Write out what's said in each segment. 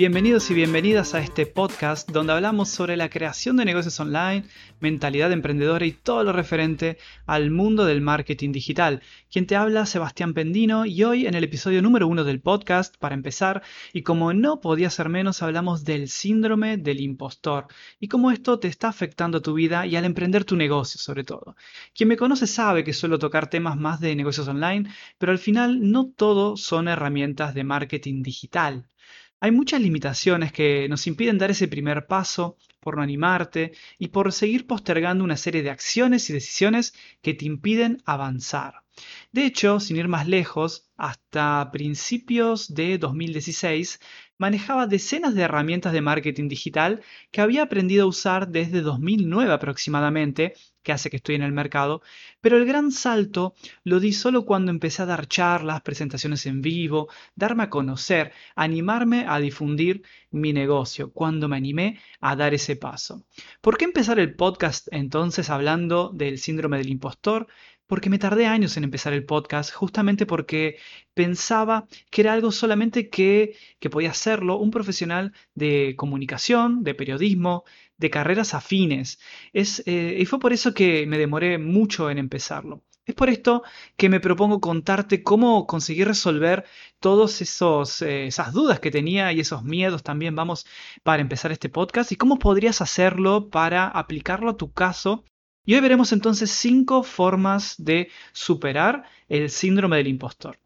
Bienvenidos y bienvenidas a este podcast donde hablamos sobre la creación de negocios online, mentalidad emprendedora y todo lo referente al mundo del marketing digital. Quien te habla, Sebastián Pendino, y hoy en el episodio número uno del podcast, para empezar, y como no podía ser menos, hablamos del síndrome del impostor y cómo esto te está afectando a tu vida y al emprender tu negocio sobre todo. Quien me conoce sabe que suelo tocar temas más de negocios online, pero al final no todo son herramientas de marketing digital. Hay muchas limitaciones que nos impiden dar ese primer paso por no animarte y por seguir postergando una serie de acciones y decisiones que te impiden avanzar. De hecho, sin ir más lejos, hasta principios de 2016 manejaba decenas de herramientas de marketing digital que había aprendido a usar desde 2009 aproximadamente, que hace que estoy en el mercado, pero el gran salto lo di solo cuando empecé a dar charlas, presentaciones en vivo, darme a conocer, animarme a difundir mi negocio, cuando me animé a dar ese paso. ¿Por qué empezar el podcast entonces hablando del síndrome del impostor? Porque me tardé años en empezar el podcast, justamente porque pensaba que era algo solamente que, que podía hacerlo un profesional de comunicación, de periodismo, de carreras afines. Es, eh, y fue por eso que me demoré mucho en empezarlo. Es por esto que me propongo contarte cómo conseguir resolver todas eh, esas dudas que tenía y esos miedos también, vamos, para empezar este podcast y cómo podrías hacerlo para aplicarlo a tu caso y hoy veremos entonces cinco formas de superar el síndrome del impostor.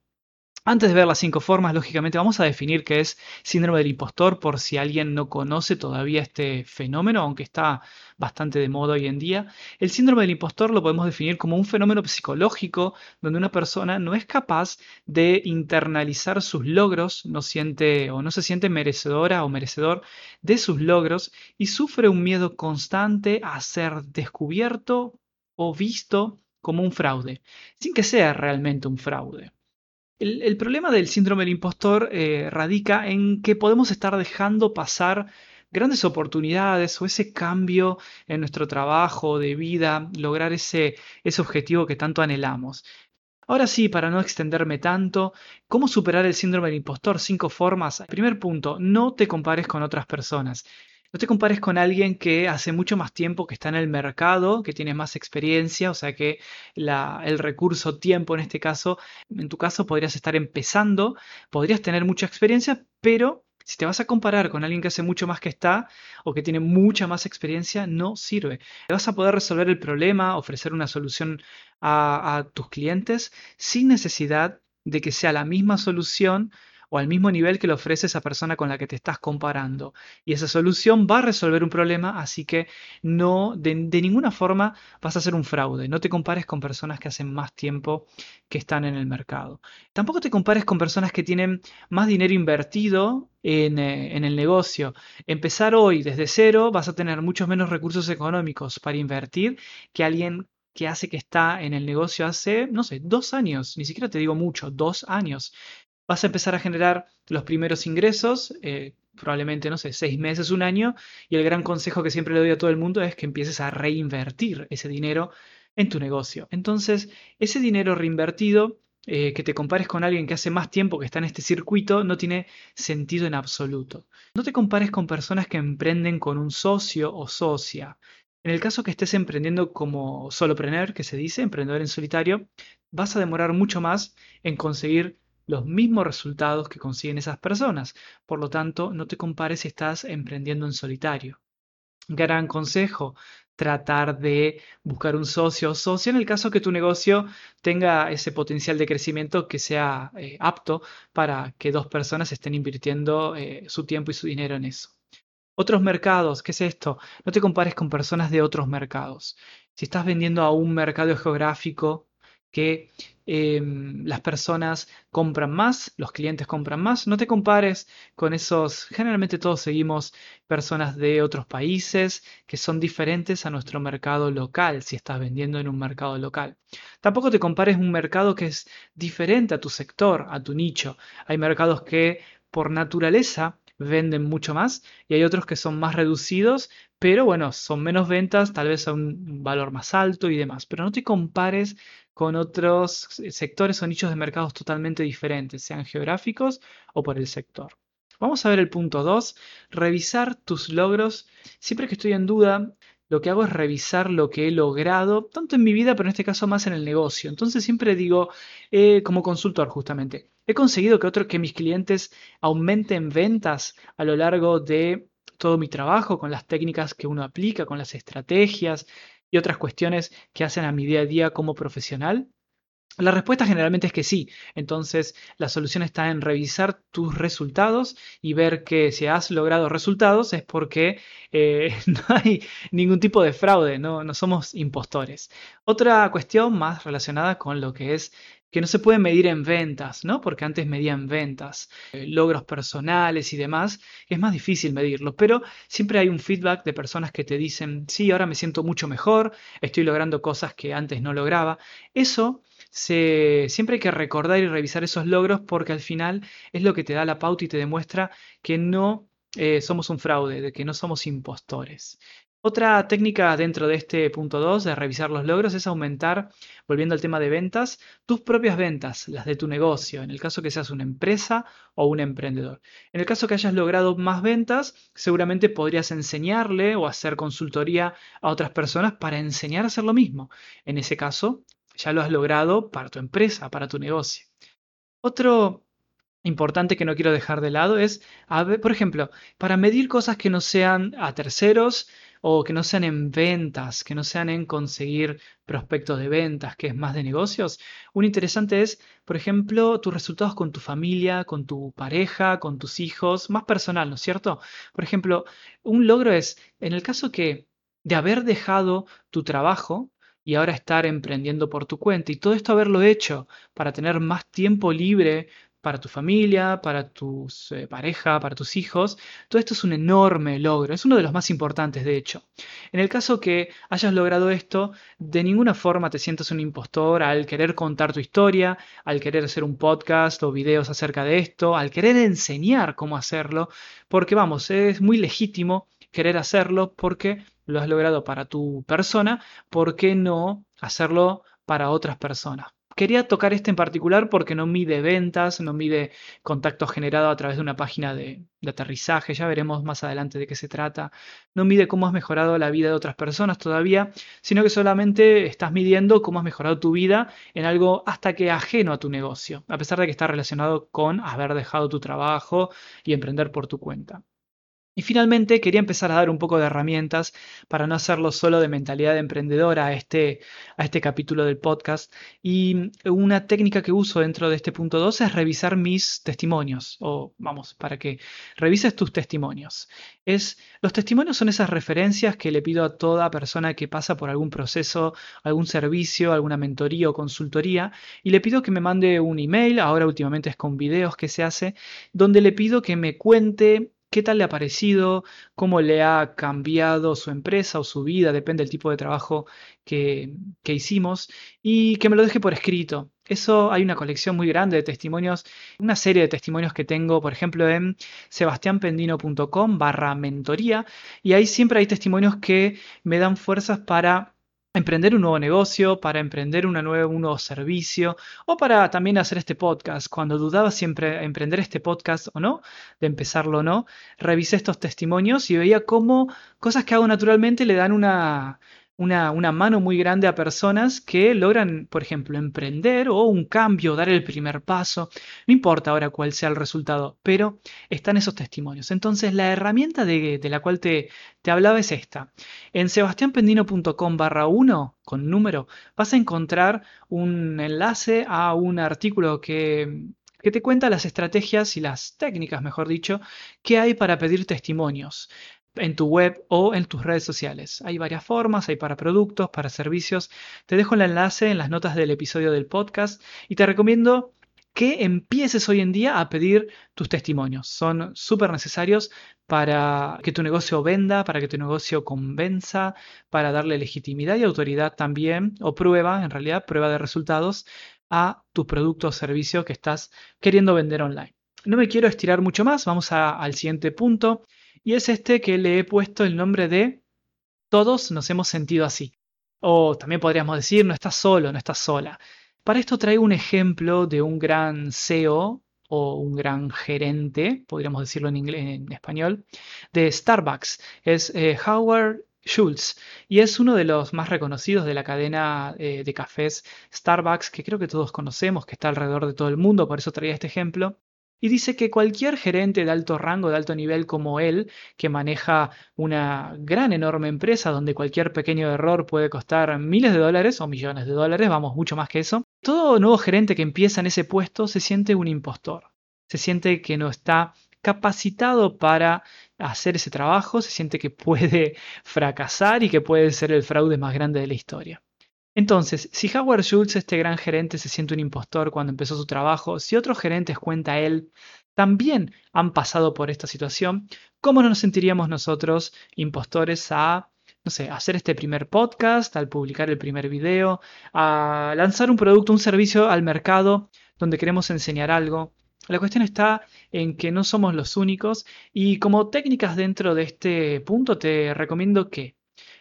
Antes de ver las cinco formas, lógicamente vamos a definir qué es síndrome del impostor por si alguien no conoce todavía este fenómeno, aunque está bastante de moda hoy en día. El síndrome del impostor lo podemos definir como un fenómeno psicológico donde una persona no es capaz de internalizar sus logros, no siente o no se siente merecedora o merecedor de sus logros y sufre un miedo constante a ser descubierto o visto como un fraude, sin que sea realmente un fraude. El, problema del síndrome del impostor eh, radica en que podemos estar dejando pasar grandes oportunidades o ese cambio en nuestro trabajo de vida, lograr ese, ese objetivo que tanto anhelamos. Ahora sí, para no extenderme tanto, ¿cómo superar el síndrome del impostor? Cinco formas. Primer punto, no te compares con otras personas. No te compares con alguien que hace mucho más tiempo que está en el mercado, que tiene más experiencia, o sea que el recurso tiempo en este caso, en tu caso podrías estar empezando, podrías tener mucha experiencia, pero si te vas a comparar con alguien que hace mucho más que está o que tiene mucha más experiencia, no sirve. Vas a poder resolver el problema, ofrecer una solución a, a tus clientes sin necesidad de que sea la misma solución o al mismo nivel que le ofrece esa persona con la que te estás comparando. Y esa solución va a resolver un problema, así que no, de, ninguna forma vas a hacer un fraude. No te compares con personas que hacen más tiempo que están en el mercado. Tampoco te compares con personas que tienen más dinero invertido en, eh, en, el negocio. Empezar hoy desde cero vas a tener muchos menos recursos económicos para invertir que alguien que hace que está en el negocio hace, no sé, dos años, ni siquiera te digo mucho, dos años vas a empezar a generar los primeros ingresos, eh, probablemente, no sé, seis meses, un año, y el gran consejo que siempre le doy a todo el mundo es que empieces a reinvertir ese dinero en tu negocio. Entonces, ese dinero reinvertido, eh, que te compares con alguien que hace más tiempo que está en este circuito, no tiene sentido en absoluto. No te compares con personas que emprenden con un socio o socia. En el caso que estés emprendiendo como solopreneur, que se dice, emprendedor en solitario, vas a demorar mucho más en conseguir los mismos resultados que consiguen esas personas. Por lo tanto, no te compares si estás emprendiendo en solitario. Gran consejo, tratar de buscar un socio o socia en el caso que tu negocio tenga ese potencial de crecimiento que sea eh, apto para que dos personas estén invirtiendo eh, su tiempo y su dinero en eso. Otros mercados, ¿qué es esto? No te compares con personas de otros mercados. Si estás vendiendo a un mercado geográfico que Em, las personas compran más, los clientes compran más. No te compares con esos, generalmente todos seguimos personas de otros países que son diferentes a nuestro mercado local, si estás vendiendo en un mercado local. Tampoco te compares un mercado que es diferente a tu sector, a tu nicho. Hay mercados que por naturaleza venden mucho más y hay otros que son más reducidos, pero bueno, son menos ventas, tal vez a un valor más alto y demás. Pero no te compares con otros sectores o nichos de mercados totalmente diferentes, sean geográficos o por el sector. Vamos a ver el punto 2, revisar tus logros. Siempre que estoy en duda, lo que hago es revisar lo que he logrado, tanto en mi vida, pero en este caso más en el negocio. Entonces siempre digo, eh, como consultor justamente, he conseguido que, otro, que mis clientes aumenten ventas a lo largo de todo mi trabajo, con las técnicas que uno aplica, con las estrategias y otras cuestiones que hacen a mi día a día como profesional. La respuesta generalmente es que sí. Entonces, la solución está en revisar tus resultados y ver que si has logrado resultados es porque eh, no hay ningún tipo de fraude, no, no somos impostores. Otra cuestión más relacionada con lo que es que no se puede medir en ventas, ¿no? Porque antes medían ventas, eh, logros personales y demás, es más difícil medirlo, pero siempre hay un feedback de personas que te dicen, sí, ahora me siento mucho mejor, estoy logrando cosas que antes no lograba. Eso siempre hay que recordar y revisar esos logros porque al final es lo que te da la pauta y te demuestra que no eh, somos un fraude, de que no somos impostores. Otra técnica dentro de este punto 2 de revisar los logros es aumentar, volviendo al tema de ventas, tus propias ventas, las de tu negocio, en el caso que seas una empresa o un emprendedor. En el caso que hayas logrado más ventas, seguramente podrías enseñarle o hacer consultoría a otras personas para enseñar a hacer lo mismo. En ese caso, ya lo has logrado para tu empresa, para tu negocio. Otro importante que no quiero dejar de lado es, por ejemplo, para medir cosas que no sean a terceros o que no sean en ventas, que no sean en conseguir prospectos de ventas, que es más de negocios, un interesante es, por ejemplo, tus resultados con tu familia, con tu pareja, con tus hijos, más personal, ¿no es cierto? Por ejemplo, un logro es, en el caso que de haber dejado tu trabajo, y ahora estar emprendiendo por tu cuenta y todo esto haberlo hecho para tener más tiempo libre para tu familia, para tu eh, pareja, para tus hijos, todo esto es un enorme logro, es uno de los más importantes de hecho. En el caso que hayas logrado esto, de ninguna forma te sientas un impostor al querer contar tu historia, al querer hacer un podcast o videos acerca de esto, al querer enseñar cómo hacerlo, porque vamos, es muy legítimo querer hacerlo porque lo has logrado para tu persona, ¿por qué no hacerlo para otras personas? Quería tocar este en particular porque no mide ventas, no mide contacto generado a través de una página de, aterrizaje, ya veremos más adelante de qué se trata, no mide cómo has mejorado la vida de otras personas todavía, sino que solamente estás midiendo cómo has mejorado tu vida en algo hasta que ajeno a tu negocio, a pesar de que está relacionado con haber dejado tu trabajo y emprender por tu cuenta. Y finalmente quería empezar a dar un poco de herramientas para no hacerlo solo de mentalidad de emprendedora a este, a este capítulo del podcast. Y una técnica que uso dentro de este punto 2 es revisar mis testimonios, o vamos, para que revises tus testimonios. Es, los testimonios son esas referencias que le pido a toda persona que pasa por algún proceso, algún servicio, alguna mentoría o consultoría, y le pido que me mande un email, ahora últimamente es con videos que se hace, donde le pido que me cuente qué tal le ha parecido, cómo le ha cambiado su empresa o su vida, depende del tipo de trabajo que, hicimos, y que me lo deje por escrito. Eso hay una colección muy grande de testimonios, una serie de testimonios que tengo, por ejemplo, en sebastianpendino.com barra mentoría, y ahí siempre hay testimonios que me dan fuerzas para emprender un nuevo negocio, para emprender una nueva, un nuevo servicio o para también hacer este podcast. Cuando dudaba siempre emprender este podcast o no, de empezarlo o no, revisé estos testimonios y veía cómo cosas que hago naturalmente le dan una, una, mano muy grande a personas que logran, por ejemplo, emprender o un cambio, dar el primer paso. No importa ahora cuál sea el resultado, pero están esos testimonios. Entonces, la herramienta de, la cual te, te, hablaba es esta. En sebastianpendino.com barra 1, con número, vas a encontrar un enlace a un artículo que que te cuenta las estrategias y las técnicas, mejor dicho, que hay para pedir testimonios en tu web o en tus redes sociales. Hay varias formas, hay para productos, para servicios. Te dejo el enlace en las notas del episodio del podcast y te recomiendo que empieces hoy en día a pedir tus testimonios. Son súper necesarios para que tu negocio venda, para que tu negocio convenza, para darle legitimidad y autoridad también, o prueba, en realidad, prueba de resultados a tu producto o servicio que estás queriendo vender online. No me quiero estirar mucho más, vamos al siguiente punto y es este que le he puesto el nombre de Todos nos hemos sentido así. O también podríamos decir, no estás solo, no estás sola. Para esto traigo un ejemplo de un gran CEO o un gran gerente, podríamos decirlo en, español, de Starbucks. Es eh, Howard Schultz y es uno de los más reconocidos de la cadena eh, de cafés Starbucks que creo que todos conocemos, que está alrededor de todo el mundo, por eso traía este ejemplo. Y dice que cualquier gerente de alto rango, de alto nivel como él, que maneja una gran, enorme empresa donde cualquier pequeño error puede costar miles de dólares o millones de dólares, vamos, mucho más que eso, todo nuevo gerente que empieza en ese puesto se siente un impostor. Se siente que no está capacitado para hacer ese trabajo, se siente que puede fracasar y que puede ser el fraude más grande de la historia. Entonces, si Howard Schultz, este gran gerente, se siente un impostor cuando empezó su trabajo, si otros gerentes, cuenta él, también han pasado por esta situación, ¿cómo no nos sentiríamos nosotros impostores a, no sé, hacer este primer podcast, al publicar el primer video, a lanzar un producto, un servicio al mercado donde queremos enseñar algo? La cuestión está en que no somos los únicos y como técnicas dentro de este punto te recomiendo que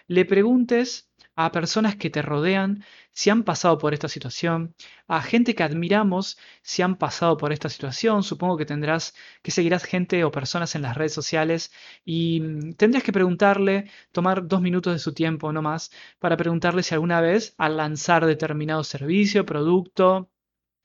le preguntes a personas que te rodean si han pasado por esta situación, a gente que admiramos si han pasado por esta situación. Supongo que tendrás que seguirás gente o personas en las redes sociales y mm, tendrías que preguntarle, tomar dos minutos de su tiempo no más, para preguntarle si alguna vez al lanzar determinado servicio, producto,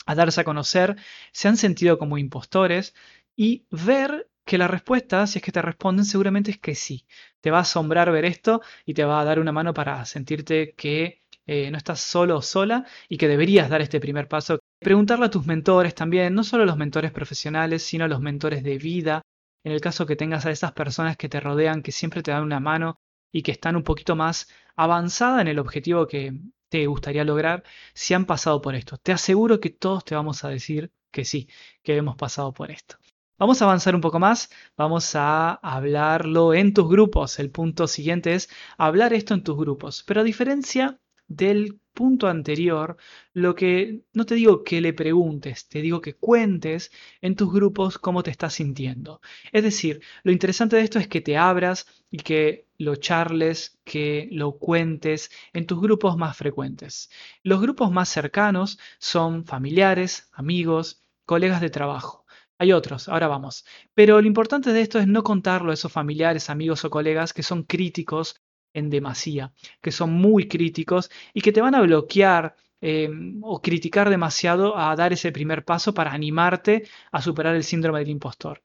a darse a conocer, se han sentido como impostores y ver que la respuesta, si es que te responden, seguramente es que sí. Te va a asombrar ver esto y te va a dar una mano para sentirte que eh, no estás solo o sola y que deberías dar este primer paso. Preguntarle a tus mentores también, no solo los mentores profesionales, sino los mentores de vida. En el caso que tengas a esas personas que te rodean, que siempre te dan una mano y que están un poquito más avanzada en el objetivo que te gustaría lograr, si han pasado por esto. Te aseguro que todos te vamos a decir que sí, que hemos pasado por esto. Vamos a avanzar un poco más, vamos a hablarlo en tus grupos. El punto siguiente es hablar esto en tus grupos. Pero a diferencia del punto anterior, lo que no te digo que le preguntes, te digo que cuentes en tus grupos cómo te estás sintiendo. Es decir, lo interesante de esto es que te abras y que lo charles, que lo cuentes en tus grupos más frecuentes. Los grupos más cercanos son familiares, amigos, colegas de trabajo. Hay otros, ahora vamos. Pero lo importante de esto es no contarlo a esos familiares, amigos o colegas que son críticos en demasía, que son muy críticos y que te van a bloquear em, o criticar demasiado a dar ese primer paso para animarte a superar el síndrome del impostor.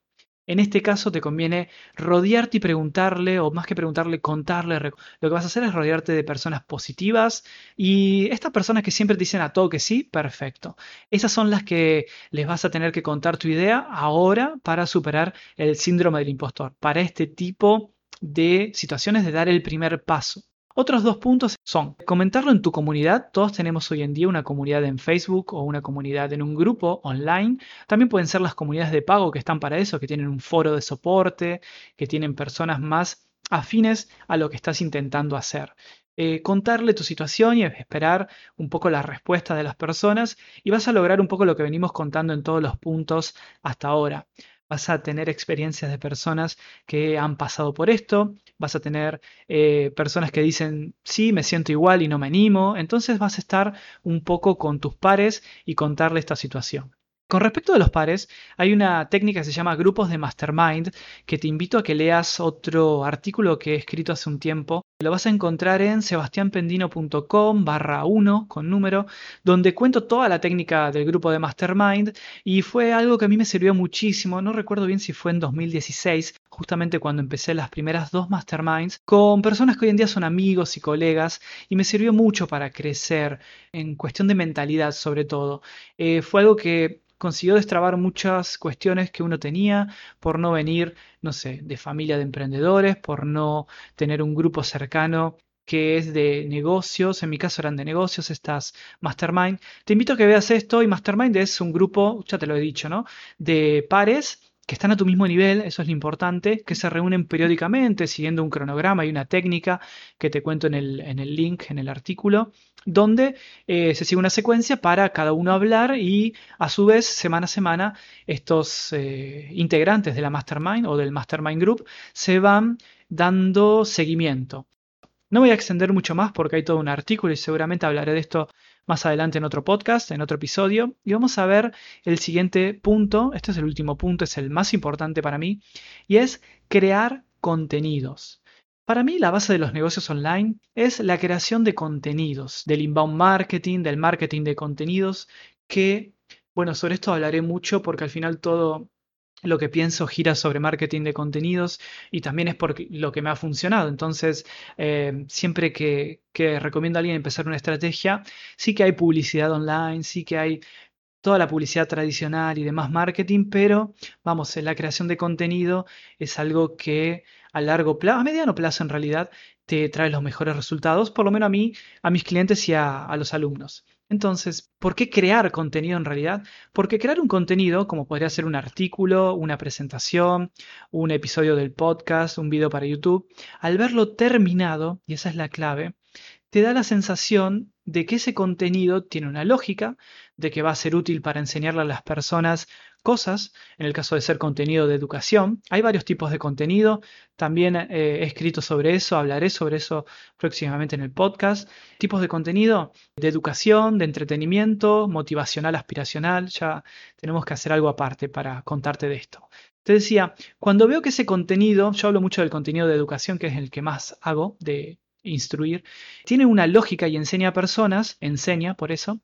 En este caso te conviene rodearte y preguntarle, o más que preguntarle, contarle. Lo que vas a hacer es rodearte de personas positivas y estas personas que siempre te dicen a todo que sí, perfecto. Esas son las que les vas a tener que contar tu idea ahora para superar el síndrome del impostor, para este tipo de situaciones de dar el primer paso. Otros dos puntos son comentarlo en tu comunidad. Todos tenemos hoy en día una comunidad en Facebook o una comunidad en un grupo online. También pueden ser las comunidades de pago que están para eso, que tienen un foro de soporte, que tienen personas más afines a lo que estás intentando hacer. Eh, contarle tu situación y esperar un poco la respuesta de las personas y vas a lograr un poco lo que venimos contando en todos los puntos hasta ahora vas a tener experiencias de personas que han pasado por esto, vas a tener eh, personas que dicen, sí, me siento igual y no me animo, entonces vas a estar un poco con tus pares y contarle esta situación. Con respecto a los pares, hay una técnica que se llama grupos de mastermind que te invito a que leas otro artículo que he escrito hace un tiempo. Lo vas a encontrar en sebastianpendino.com barra 1 con número, donde cuento toda la técnica del grupo de mastermind y fue algo que a mí me sirvió muchísimo. No recuerdo bien si fue en 2016, justamente cuando empecé las primeras dos masterminds, con personas que hoy en día son amigos y colegas y me sirvió mucho para crecer en cuestión de mentalidad sobre todo. Eh, fue algo que consiguió destrabar muchas cuestiones que uno tenía por no venir, no sé, de familia de emprendedores, por no tener un grupo cercano que es de negocios, en mi caso eran de negocios, estas Mastermind. Te invito a que veas esto y Mastermind es un grupo, ya te lo he dicho, ¿no? De pares que están a tu mismo nivel, eso es lo importante, que se reúnen periódicamente siguiendo un cronograma y una técnica que te cuento en el, en el link, en el artículo, donde eh, se sigue una secuencia para cada uno hablar y a su vez, semana a semana, estos eh, integrantes de la Mastermind o del Mastermind Group se van dando seguimiento. No voy a extender mucho más porque hay todo un artículo y seguramente hablaré de esto más adelante en otro podcast, en otro episodio. Y vamos a ver el siguiente punto, este es el último punto, es el más importante para mí, y es crear contenidos. Para mí la base de los negocios online es la creación de contenidos, del inbound marketing, del marketing de contenidos, que, bueno, sobre esto hablaré mucho porque al final todo lo que pienso gira sobre marketing de contenidos y también es por lo que me ha funcionado. Entonces, eh, siempre que, recomiendo a alguien empezar una estrategia, sí que hay publicidad online, sí que hay toda la publicidad tradicional y demás marketing, pero vamos, la creación de contenido es algo que a largo plazo, a mediano plazo en realidad, te trae los mejores resultados, por lo menos a mí, a mis clientes y a los alumnos. Entonces, ¿por qué crear contenido en realidad? Porque crear un contenido, como podría ser un artículo, una presentación, un episodio del podcast, un video para YouTube, al verlo terminado, y esa es la clave, te da la sensación de que ese contenido tiene una lógica, de que va a ser útil para enseñarle a las personas cosas, en el caso de ser contenido de educación. Hay varios tipos de contenido, también eh, he escrito sobre eso, hablaré sobre eso próximamente en el podcast. Tipos de contenido de educación, de entretenimiento, motivacional, aspiracional, ya tenemos que hacer algo aparte para contarte de esto. Te decía, cuando veo que ese contenido, yo hablo mucho del contenido de educación, que es el que más hago, de instruir, tiene una lógica y enseña a personas, enseña por eso,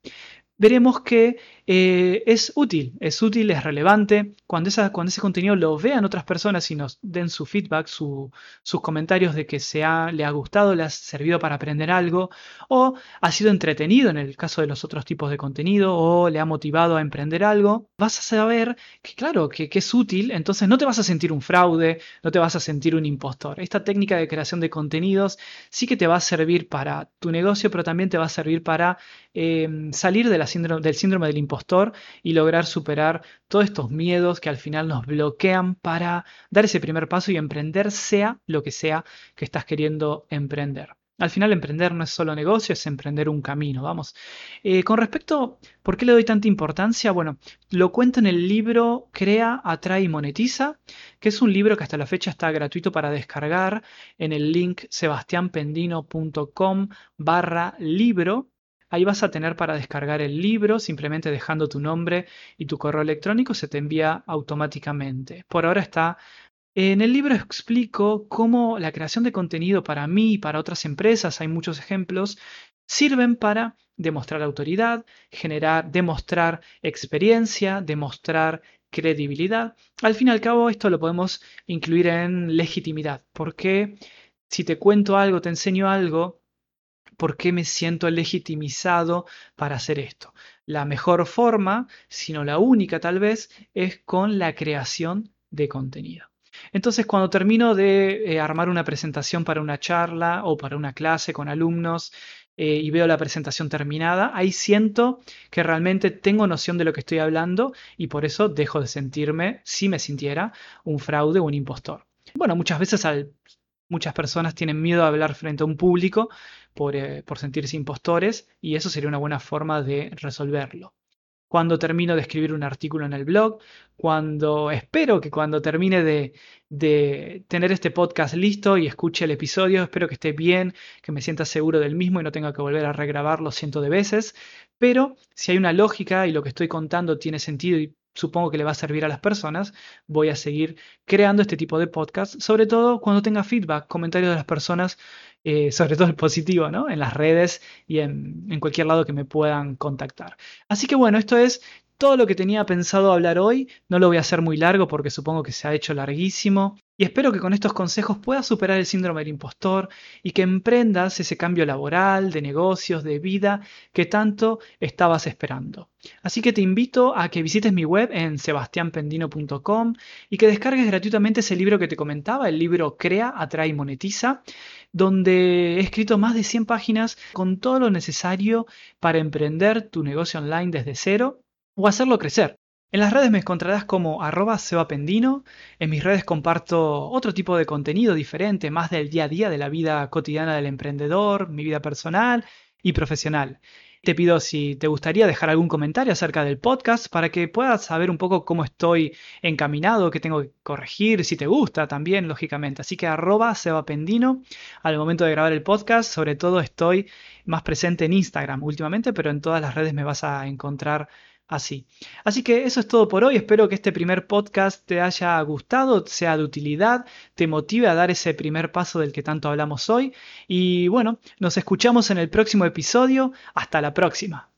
veremos que eh, es útil, es útil, es relevante. Cuando, cuando, ese contenido lo vean otras personas y nos den su feedback, sus comentarios de que se le ha gustado, le ha servido para aprender algo, o ha sido entretenido en el caso de los otros tipos de contenido, o le ha motivado a emprender algo, vas a saber que, claro, que, que es útil, entonces no te vas a sentir un fraude, no te vas a sentir un impostor. Esta técnica de creación de contenidos sí que te va a servir para tu negocio, pero también te va a servir para Em, salir del síndrome del impostor y lograr superar todos estos miedos que al final nos bloquean para dar ese primer paso y emprender sea lo que sea que estás queriendo emprender. Al final emprender no es solo negocio, es emprender un camino, vamos. Eh, con respecto, ¿por qué le doy tanta importancia? Bueno, lo cuento en el libro Crea, Atrae y Monetiza, que es un libro que hasta la fecha está gratuito para descargar en el link sebastianpendino.com barra libro. Ahí vas a tener para descargar el libro, simplemente dejando tu nombre y tu correo electrónico se te envía automáticamente. Por ahora está... En el libro explico cómo la creación de contenido para mí y para otras empresas, hay muchos ejemplos, sirven para demostrar autoridad, generar, demostrar experiencia, demostrar credibilidad. Al fin y al cabo, esto lo podemos incluir en legitimidad, porque si te cuento algo, te enseño algo, por qué me siento legitimizado para hacer esto. La mejor forma, si no la única tal vez, es con la creación de contenido. Entonces, cuando termino de eh, armar una presentación para una charla o para una clase con alumnos eh, y veo la presentación terminada, ahí siento que realmente tengo noción de lo que estoy hablando y por eso dejo de sentirme, si me sintiera, un fraude o un impostor. Bueno, muchas veces Muchas personas tienen miedo a hablar frente a un público eh, por, sentirse impostores y eso sería una buena forma de resolverlo. Cuando termino de escribir un artículo en el blog, cuando espero que cuando termine de, de tener este podcast listo y escuche el episodio, espero que esté bien, que me sienta seguro del mismo y no tenga que volver a regrabarlo cientos de veces. Pero si hay una lógica y lo que estoy contando tiene sentido y supongo que le va a servir a las personas, voy a seguir creando este tipo de podcast, sobre todo cuando tenga feedback, comentarios de las personas, eh, sobre todo el positivo, ¿no? En las redes y en, en cualquier lado que me puedan contactar. Así que bueno, esto es todo lo que tenía pensado hablar hoy. No lo voy a hacer muy largo porque supongo que se ha hecho larguísimo. Y espero que con estos consejos puedas superar el síndrome del impostor y que emprendas ese cambio laboral, de negocios, de vida que tanto estabas esperando. Así que te invito a que visites mi web en sebastianpendino.com y que descargues gratuitamente ese libro que te comentaba, el libro Crea, Atrae y Monetiza, donde he escrito más de 100 páginas con todo lo necesario para emprender tu negocio online desde cero o hacerlo crecer. En las redes me encontrarás como arroba sebapendino. En mis redes comparto otro tipo de contenido diferente, más del día a día de la vida cotidiana del emprendedor, mi vida personal y profesional. Te pido si te gustaría dejar algún comentario acerca del podcast para que puedas saber un poco cómo estoy encaminado, qué tengo que corregir, si te gusta también, lógicamente. Así que arroba sebapendino al momento de grabar el podcast. Sobre todo estoy más presente en Instagram últimamente, pero en todas las redes me vas a encontrar así. Así que eso es todo por hoy. Espero que este primer podcast te haya gustado, sea de utilidad, te motive a dar ese primer paso del que tanto hablamos hoy. Y bueno, nos escuchamos en el próximo episodio. Hasta la próxima.